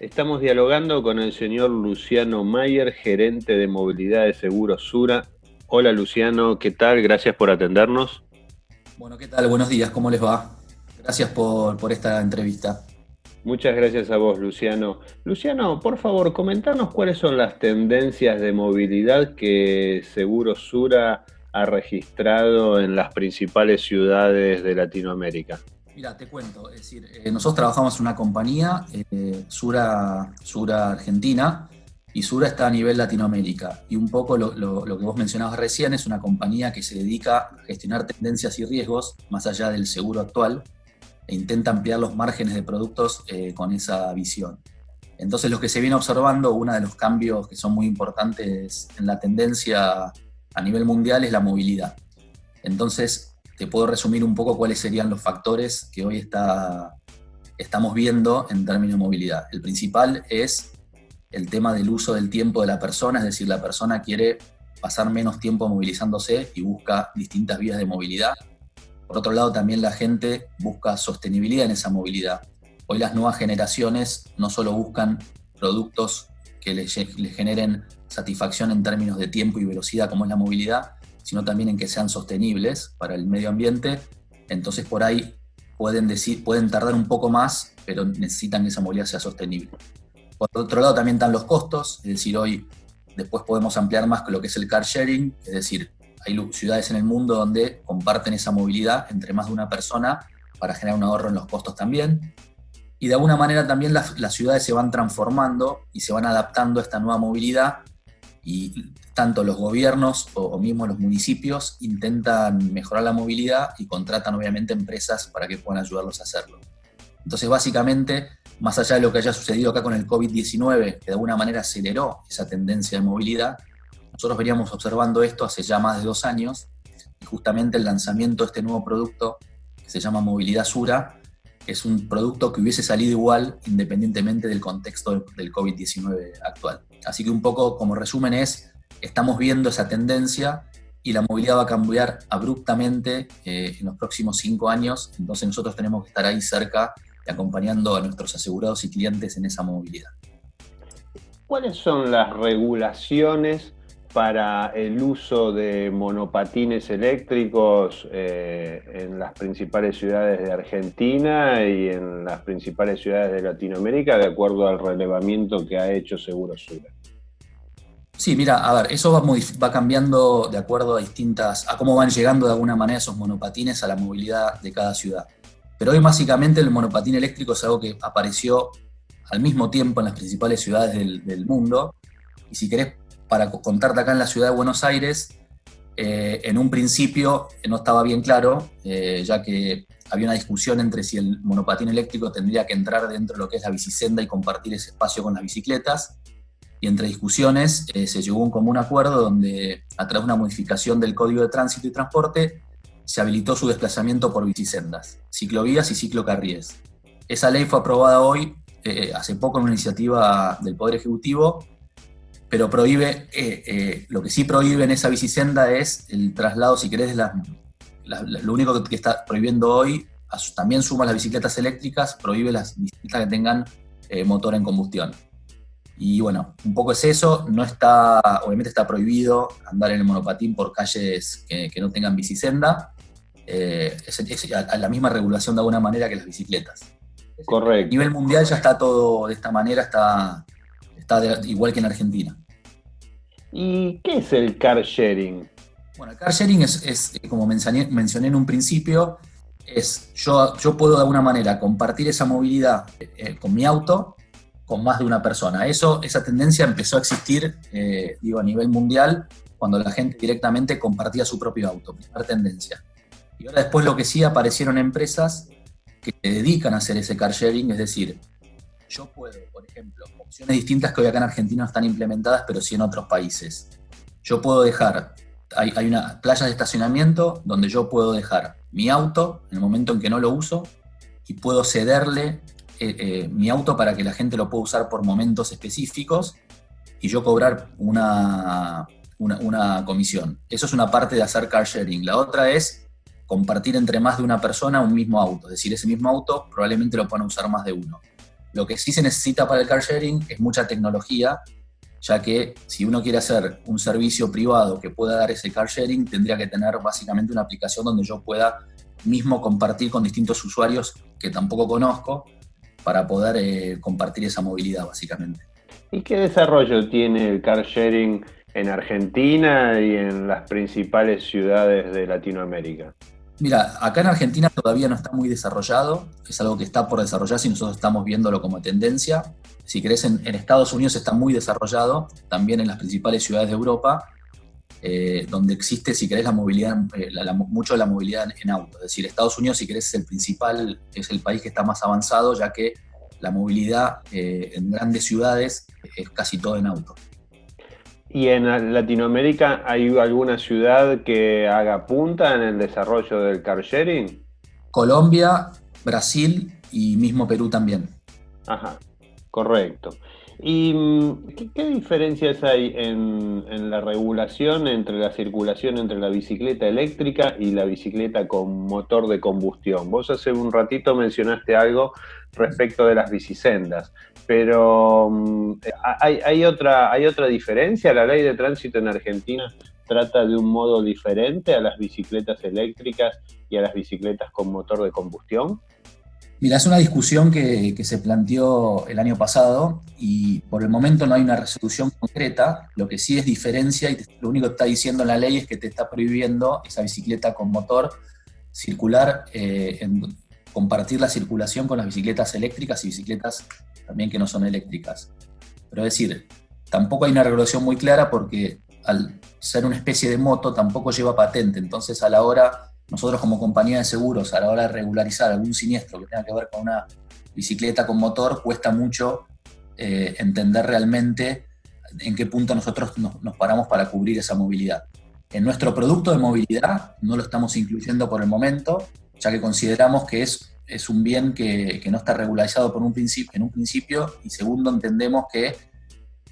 Estamos dialogando con el señor Luciano Mayer, gerente de movilidad de Seguros Sura. Hola Luciano, ¿qué tal? Gracias por atendernos. Bueno, ¿qué tal? Buenos días, ¿cómo les va? Gracias por, por esta entrevista. Muchas gracias a vos, Luciano. Luciano, por favor, comentarnos cuáles son las tendencias de movilidad que Seguros Sura ha registrado en las principales ciudades de Latinoamérica. Mira, te cuento, es decir, eh, nosotros trabajamos en una compañía, eh, Sura, Sura Argentina, y Sura está a nivel Latinoamérica. Y un poco lo, que vos mencionabas recién es una compañía que se dedica a gestionar tendencias y riesgos más allá del seguro actual e intenta ampliar los márgenes de productos eh, con esa visión. Entonces lo que se viene observando, uno de los cambios que son muy importantes en la tendencia a nivel mundial es la movilidad. Entonces, te puedo resumir un poco cuáles serían los factores que hoy está, estamos viendo en términos de movilidad. El principal es el tema del uso del tiempo de la persona, es decir, la persona quiere pasar menos tiempo movilizándose y busca distintas vías de movilidad. Por otro lado, también la gente busca sostenibilidad en esa movilidad. Hoy las nuevas generaciones no solo buscan productos que les, les generen satisfacción en términos de tiempo y velocidad como es la movilidad, sino también en que sean sostenibles para el medio ambiente. Entonces por ahí pueden, decir, pueden tardar un poco más, pero necesitan que esa movilidad sea sostenible. Por otro lado también están los costos, es decir, hoy después podemos ampliar más con lo que es el car sharing, es decir, hay ciudades en el mundo donde comparten esa movilidad entre más de una persona para generar un ahorro en los costos también. Y de alguna manera también las, las ciudades se van transformando y se van adaptando a esta nueva movilidad y tanto los gobiernos o, mismo los municipios intentan mejorar la movilidad y contratan obviamente empresas para que puedan ayudarlos a hacerlo. Entonces básicamente, más allá de lo que haya sucedido acá con el COVID-19, que de alguna manera aceleró esa tendencia de movilidad, nosotros veníamos observando esto hace ya más de dos años y justamente el lanzamiento de este nuevo producto que se llama Movilidad Sura es un producto que hubiese salido igual independientemente del contexto del COVID-19 actual. Así que un poco como resumen es estamos viendo esa tendencia y la movilidad va a cambiar abruptamente eh, en los próximos cinco años, entonces nosotros tenemos que estar ahí cerca y acompañando a nuestros asegurados y clientes en esa movilidad. ¿Cuáles son las regulaciones para el uso de monopatines eléctricos eh, en las principales ciudades de Argentina y en las principales ciudades de Latinoamérica, de acuerdo al relevamiento que ha hecho Seguro Sura? Sí, mira, a ver, eso va, va, cambiando de acuerdo a distintas, a cómo van llegando de alguna manera esos monopatines a la movilidad de cada ciudad. Pero hoy básicamente el monopatín eléctrico es algo que apareció al mismo tiempo en las principales ciudades del, mundo. Y si querés, para contarte acá en la ciudad de Buenos Aires, eh, en un principio no estaba bien claro, eh, ya que había una discusión entre si el monopatín eléctrico tendría que entrar dentro de lo que es la bicisenda y compartir ese espacio con las bicicletas y entre discusiones eh, se llegó a un común acuerdo donde, a través de una modificación del Código de Tránsito y Transporte, se habilitó su desplazamiento por bicisendas, ciclovías y ciclocarríes. Esa ley fue aprobada hoy, eh, hace poco, en una iniciativa del Poder Ejecutivo, pero prohíbe, eh, lo que sí prohíbe en esa bicisenda es el traslado, si querés, la, lo único que, está prohibiendo hoy, también suma las bicicletas eléctricas, prohíbe las bicicletas que tengan motor en combustión. Y bueno, un poco es eso, no está, obviamente está prohibido andar en el monopatín por calles que, no tengan bicisenda, eh, es, a, la misma regulación de alguna manera que las bicicletas. Correcto. A nivel mundial ya está todo de esta manera, está, está igual que en Argentina. ¿Y qué es el car sharing? Bueno, el car sharing es, como mencioné, mencioné, en un principio, es yo, yo puedo de alguna manera compartir esa movilidad eh, con mi auto con más de una persona. Eso, esa tendencia empezó a existir, eh, digo, a nivel mundial, cuando la gente directamente compartía su propio auto, primera tendencia. Y ahora después lo que sí aparecieron empresas que se dedican a hacer ese car sharing, es decir, yo puedo, por ejemplo, opciones distintas que hoy acá en Argentina no están implementadas, pero sí en otros países. Yo puedo dejar, hay, hay una playa de estacionamiento donde yo puedo dejar mi auto en el momento en que no lo uso y puedo cederle eh, eh, mi auto para que la gente lo pueda usar por momentos específicos y yo cobrar una, una, comisión. Eso es una parte de hacer car sharing. La otra es compartir entre más de una persona un mismo auto. Es decir, ese mismo auto probablemente lo puedan usar más de uno. Lo que sí se necesita para el car sharing es mucha tecnología, ya que si uno quiere hacer un servicio privado que pueda dar ese car sharing, tendría que tener básicamente una aplicación donde yo pueda mismo compartir con distintos usuarios que tampoco conozco para poder eh, compartir esa movilidad básicamente. ¿Y qué desarrollo tiene el car sharing en Argentina y en las principales ciudades de Latinoamérica? Mira, acá en Argentina todavía no está muy desarrollado, es algo que está por desarrollarse y nosotros estamos viéndolo como tendencia. Si querés, en, Estados Unidos está muy desarrollado, también en las principales ciudades de Europa, eh, donde existe, si querés, la movilidad, eh, mucho de la movilidad en, auto. Es decir, Estados Unidos, si querés, es el principal, es el país que está más avanzado, ya que la movilidad eh, en grandes ciudades es casi todo en auto. ¿Y en Latinoamérica hay alguna ciudad que haga punta en el desarrollo del car sharing? Colombia, Brasil y mismo Perú también. Ajá, correcto. ¿Y mm, qué, diferencias hay en, la regulación entre la circulación entre la bicicleta eléctrica y la bicicleta con motor de combustión? Vos hace un ratito mencionaste algo respecto de las bicisendas. Pero mm, ¿hay, otra, ¿hay otra diferencia? ¿La ley de tránsito en Argentina trata de un modo diferente a las bicicletas eléctricas y a las bicicletas con motor de combustión? Mira, es una discusión que, se planteó el año pasado y por el momento no hay una resolución concreta. Lo que sí es diferencia y lo único que está diciendo la ley es que te está prohibiendo esa bicicleta con motor circular eh, compartir la circulación con las bicicletas eléctricas y bicicletas también que no son eléctricas. Pero es decir, tampoco hay una regulación muy clara porque al ser una especie de moto tampoco lleva patente, entonces a la hora, nosotros como compañía de seguros, a la hora de regularizar algún siniestro que tenga que ver con una bicicleta con motor, cuesta mucho eh, entender realmente en qué punto nosotros nos, paramos para cubrir esa movilidad. En nuestro producto de movilidad no lo estamos incluyendo por el momento, ya que consideramos que es, un bien que, no está regularizado por un principio, en un principio, y segundo, entendemos que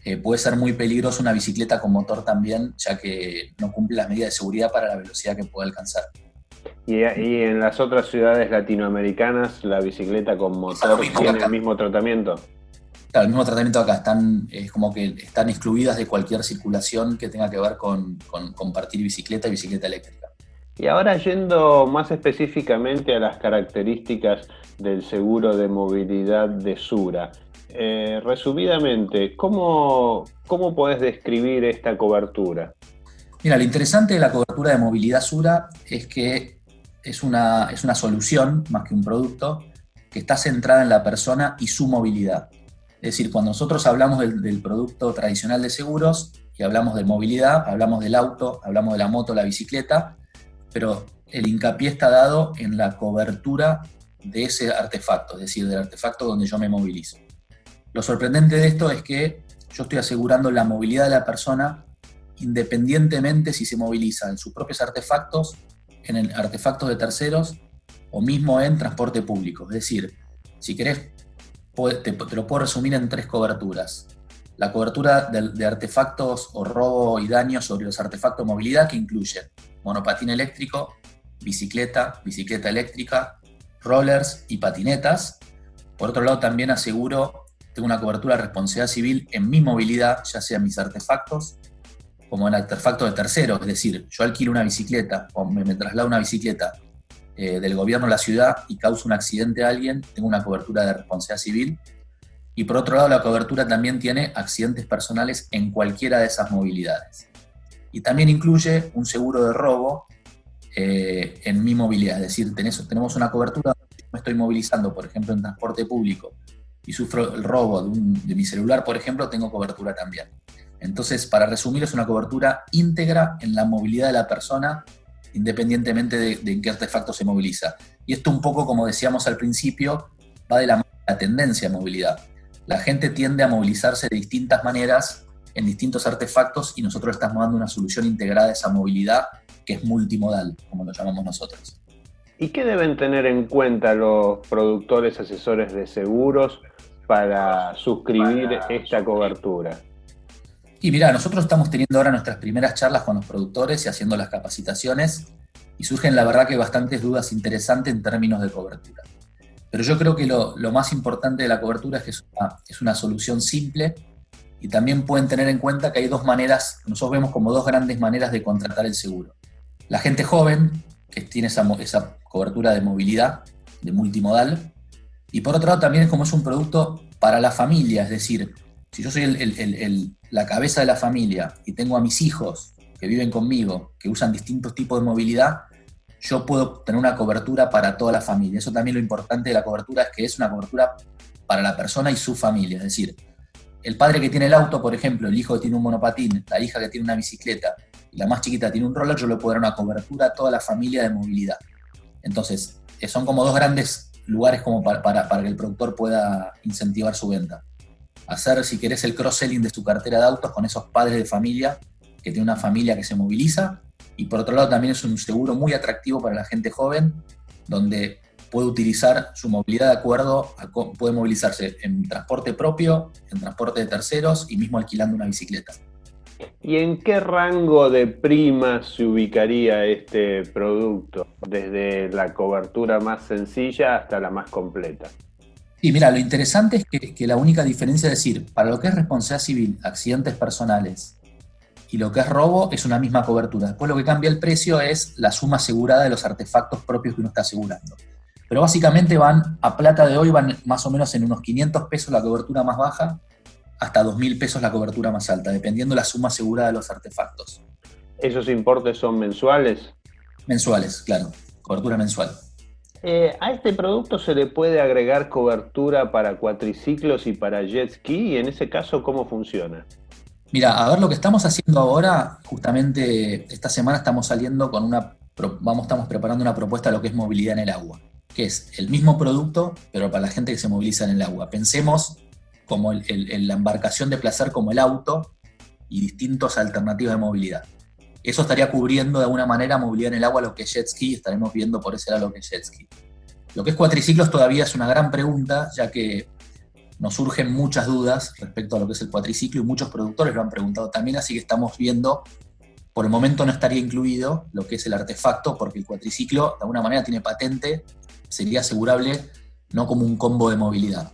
eh, puede ser muy peligroso una bicicleta con motor también, ya que no cumple las medidas de seguridad para la velocidad que puede alcanzar. ¿Y, en las otras ciudades latinoamericanas la bicicleta con motor tiene el mismo tratamiento? Claro, el mismo tratamiento acá. Están, es como que están excluidas de cualquier circulación que tenga que ver con compartir bicicleta y bicicleta eléctrica. Y ahora yendo más específicamente a las características del seguro de movilidad de Sura. Eh, resumidamente, ¿cómo, ¿cómo podés describir esta cobertura? Mira, lo interesante de la cobertura de movilidad Sura es que es una, es una solución más que un producto que está centrada en la persona y su movilidad. Es decir, cuando nosotros hablamos del, producto tradicional de seguros y hablamos de movilidad, hablamos del auto, hablamos de la moto, la bicicleta, pero el hincapié está dado en la cobertura de ese artefacto, es decir, del artefacto donde yo me movilizo. Lo sorprendente de esto es que yo estoy asegurando la movilidad de la persona independientemente si se moviliza en sus propios artefactos, en artefactos de terceros o mismo en transporte público. Es decir, si querés, te, lo puedo resumir en tres coberturas. La cobertura de, de artefactos o robo y daño sobre los artefactos de movilidad que incluyen monopatín eléctrico, bicicleta, bicicleta eléctrica, rollers y patinetas. Por otro lado, también aseguro, tengo una cobertura de responsabilidad civil en mi movilidad, ya sea mis artefactos como en artefactos de terceros, es decir, yo alquilo una bicicleta o me, traslado una bicicleta eh, del gobierno a la ciudad y causo un accidente a alguien, tengo una cobertura de responsabilidad civil. Y por otro lado, la cobertura también tiene accidentes personales en cualquiera de esas movilidades y también incluye un seguro de robo eh, en mi movilidad. Es decir, tenemos una cobertura, me estoy movilizando, por ejemplo, en transporte público y sufro el robo de, mi celular, por ejemplo, tengo cobertura también. Entonces, para resumir, es una cobertura íntegra en la movilidad de la persona, independientemente de, en qué artefacto se moviliza. Y esto un poco, como decíamos al principio, va de la, la tendencia a movilidad. La gente tiende a movilizarse de distintas maneras en distintos artefactos y nosotros estamos dando una solución integrada a esa movilidad que es multimodal, como lo llamamos nosotros. ¿Y qué deben tener en cuenta los productores asesores de seguros para suscribir esta cobertura? Y mira, nosotros estamos teniendo ahora nuestras primeras charlas con los productores y haciendo las capacitaciones y surgen la verdad que bastantes dudas interesantes en términos de cobertura. Pero yo creo que lo, más importante de la cobertura es que es una, solución simple y también pueden tener en cuenta que hay dos maneras, nosotros vemos como dos grandes maneras de contratar el seguro. La gente joven, que tiene esa, esa cobertura de movilidad, de multimodal, y por otro lado también es como es un producto para la familia, es decir, si yo soy la cabeza de la familia y tengo a mis hijos que viven conmigo, que usan distintos tipos de movilidad, yo puedo tener una cobertura para toda la familia. Eso también lo importante de la cobertura es que es una cobertura para la persona y su familia. Es decir, el padre que tiene el auto, por ejemplo, el hijo que tiene un monopatín, la hija que tiene una bicicleta y la más chiquita tiene un roller, yo le puedo dar una cobertura a toda la familia de movilidad. Entonces, eh, son como dos grandes lugares como para, para que el productor pueda incentivar su venta. Hacer, si querés, el cross-selling de su cartera de autos con esos padres de familia que tiene una familia que se moviliza. Y por otro lado también es un seguro muy atractivo para la gente joven, donde puede utilizar su movilidad de acuerdo, a, puede movilizarse en transporte propio, en transporte de terceros y mismo alquilando una bicicleta. ¿Y en qué rango de primas se ubicaría este producto? Desde la cobertura más sencilla hasta la más completa. Sí, mira, lo interesante es que, que la única diferencia es decir, para lo que es responsabilidad civil, accidentes personales y lo que es robo es una misma cobertura. Después lo que cambia el precio es la suma asegurada de los artefactos propios que uno está asegurando. Pero básicamente van, a plata de hoy van más o menos en unos 500 pesos la cobertura más baja, hasta 2.000 pesos la cobertura más alta, dependiendo la suma asegurada de los artefactos. ¿Esos importes son mensuales? Mensuales, claro, cobertura mensual. Eh, ¿A este producto se le puede agregar cobertura para cuatriciclos y para jet ski? Y en ese caso, ¿cómo funciona? Mira, a ver, lo que estamos haciendo ahora, justamente esta semana estamos saliendo con una, vamos, estamos preparando una propuesta de lo que es movilidad en el agua, que es el mismo producto, pero para la gente que se moviliza en el agua. Pensemos como la embarcación de placer como el auto y distintas alternativas de movilidad. Eso estaría cubriendo de alguna manera movilidad en el agua, lo que es jet ski, estaremos viendo por ese lado lo que es jet ski. Lo que es cuatriciclos todavía es una gran pregunta, ya que nos surgen muchas dudas respecto a lo que es el cuatriciclo y muchos productores lo han preguntado también, así que estamos viendo, por el momento no estaría incluido lo que es el artefacto, porque el cuatriciclo de alguna manera tiene patente, sería asegurable no como un combo de movilidad.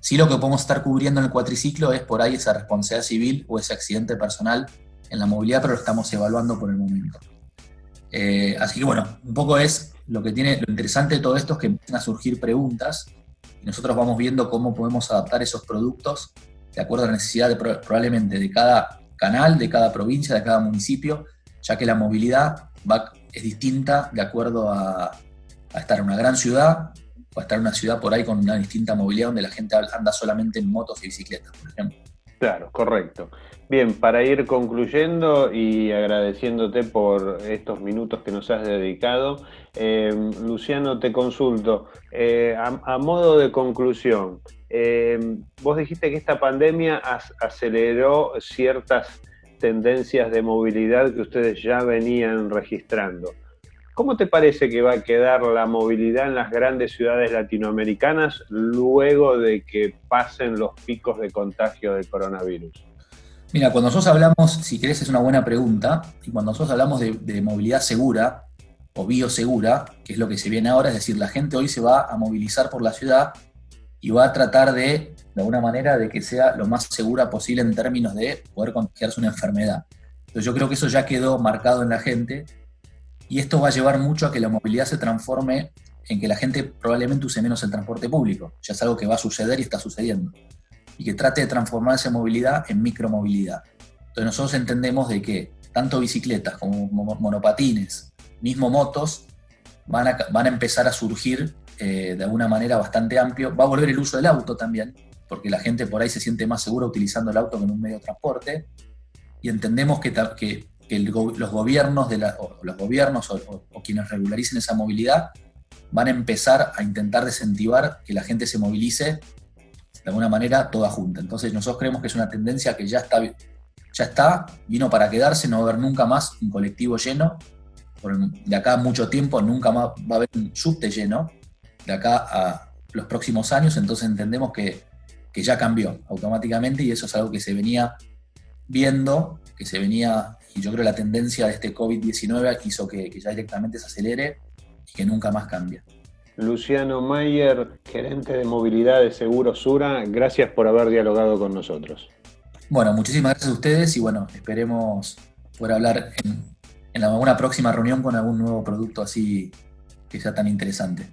Sí lo que podemos estar cubriendo en el cuatriciclo es por ahí esa responsabilidad civil o ese accidente personal en la movilidad, pero lo estamos evaluando por el momento. Eh, así que bueno, un poco es lo que tiene, lo interesante de todo esto es que empiezan a surgir preguntas nosotros vamos viendo cómo podemos adaptar esos productos de acuerdo a la necesidad de, probablemente de cada canal, de cada provincia, de cada municipio, ya que la movilidad va, es distinta de acuerdo a, a estar en una gran ciudad o a estar en una ciudad por ahí con una distinta movilidad donde la gente anda solamente en motos y bicicletas, por ejemplo. Claro, correcto. Bien, para ir concluyendo y agradeciéndote por estos minutos que nos has dedicado, eh, Luciano, te consulto, eh, a, modo de conclusión, eh, vos dijiste que esta pandemia aceleró ciertas tendencias de movilidad que ustedes ya venían registrando. ¿Cómo te parece que va a quedar la movilidad en las grandes ciudades latinoamericanas luego de que pasen los picos de contagio del coronavirus? Mira, cuando nosotros hablamos, si querés es una buena pregunta, y cuando nosotros hablamos de, movilidad segura o biosegura, que es lo que se viene ahora, es decir, la gente hoy se va a movilizar por la ciudad y va a tratar de, de alguna manera, de que sea lo más segura posible en términos de poder contagiarse una enfermedad. Entonces yo creo que eso ya quedó marcado en la gente y esto va a llevar mucho a que la movilidad se transforme en que la gente probablemente use menos el transporte público. Ya es algo que va a suceder y está sucediendo. Y que trate de transformar esa movilidad en micromovilidad. Entonces nosotros entendemos de que tanto bicicletas como monopatines, mismo motos, van a, van a empezar a surgir eh, de alguna manera bastante amplio. Va a volver el uso del auto también, porque la gente por ahí se siente más segura utilizando el auto que en un medio de transporte. Y entendemos que, que que los gobiernos, o los gobiernos o, quienes regularicen esa movilidad van a empezar a intentar desincentivar que la gente se movilice de alguna manera toda junta. Entonces nosotros creemos que es una tendencia que ya está, ya está, vino para quedarse, no va a haber nunca más un colectivo lleno, de acá a mucho tiempo nunca más va a haber un subte lleno, de acá a los próximos años, entonces entendemos que, que ya cambió automáticamente y eso es algo que se venía viendo, que se venía y yo creo que la tendencia de este COVID-19 hizo que, ya directamente se acelere y que nunca más cambie. Luciano Mayer, gerente de movilidad de Seguro Sura, gracias por haber dialogado con nosotros. Bueno, muchísimas gracias a ustedes y bueno, esperemos poder hablar en, en alguna próxima reunión con algún nuevo producto así que sea tan interesante.